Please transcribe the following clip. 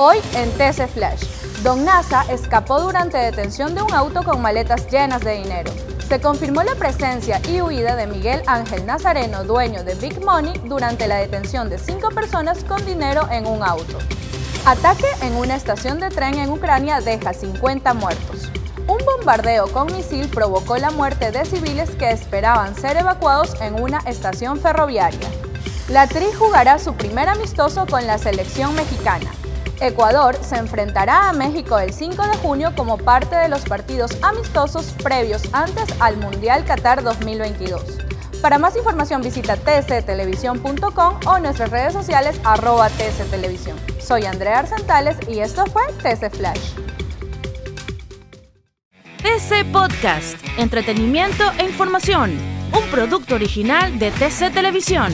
Hoy en TC Flash, Don Nasa escapó durante detención de un auto con maletas llenas de dinero. Se confirmó la presencia y huida de Miguel Ángel Nazareno, dueño de Big Money, durante la detención de cinco personas con dinero en un auto. Ataque en una estación de tren en Ucrania deja 50 muertos. Un bombardeo con misil provocó la muerte de civiles que esperaban ser evacuados en una estación ferroviaria. La Tri jugará su primer amistoso con la selección mexicana. Ecuador se enfrentará a México el 5 de junio como parte de los partidos amistosos previos antes al Mundial Qatar 2022. Para más información visita tctelevisión.com o nuestras redes sociales arroba tctelevisión. Soy Andrea Arcentales y esto fue TC Flash. TC Podcast, entretenimiento e información, un producto original de TC Televisión.